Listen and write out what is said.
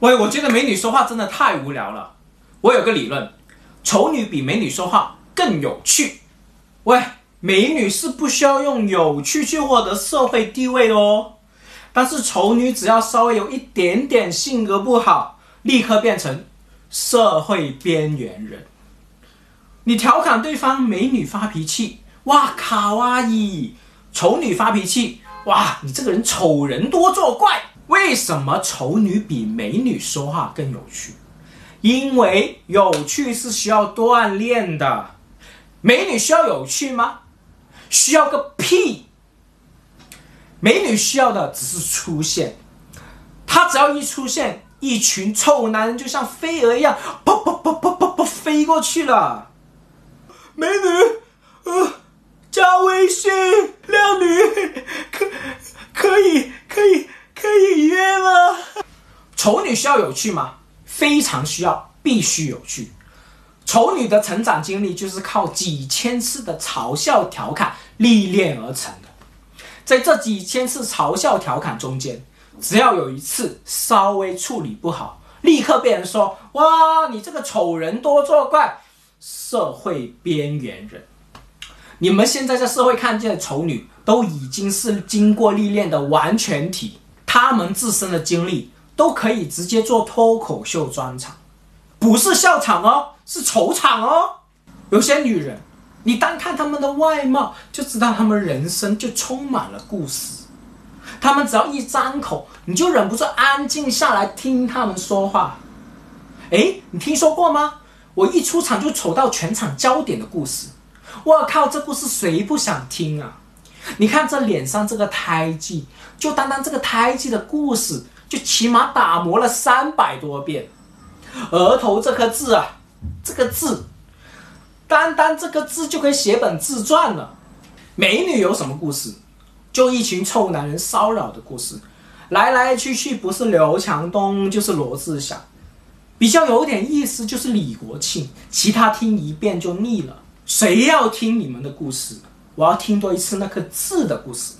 喂，我觉得美女说话真的太无聊了。我有个理论，丑女比美女说话更有趣。喂，美女是不需要用有趣去获得社会地位的哦。但是丑女只要稍微有一点点性格不好，立刻变成社会边缘人。你调侃对方美女发脾气，哇卡哇伊；丑女发脾气，哇你这个人丑人多作怪。为什么丑女比美女说话更有趣？因为有趣是需要锻炼的。美女需要有趣吗？需要个屁！美女需要的只是出现，她只要一出现，一群臭男人就像飞蛾一样，噗噗噗噗噗噗飞过去了。美女，呃，加微信，靓女，可可以？丑女需要有趣吗？非常需要，必须有趣。丑女的成长经历就是靠几千次的嘲笑调侃历练而成的。在这几千次嘲笑调侃中间，只要有一次稍微处理不好，立刻被人说：“哇，你这个丑人多作怪，社会边缘人。”你们现在在社会看见的丑女，都已经是经过历练的完全体，她们自身的经历都可以直接做脱口秀专场，不是笑场哦，是丑场哦。有些女人。你单看她们的外貌，就知道她们人生就充满了故事。她们只要一张口，你就忍不住安静下来听她们说话。哎，你听说过吗？我一出场就丑到全场焦点的故事。我靠，这故事谁不想听啊？你看这脸上这个胎记，就单单这个胎记的故事，就起码打磨了三百多遍。额头这颗痣啊，这个痣。单单这个痣就可以写本自传了。美女有什么故事？就一群臭男人骚扰的故事，来来去去不是刘强东就是罗志祥，比较有点意思就是李国庆，其他听一遍就腻了。谁要听你们的故事？我要听多一次那颗痣的故事。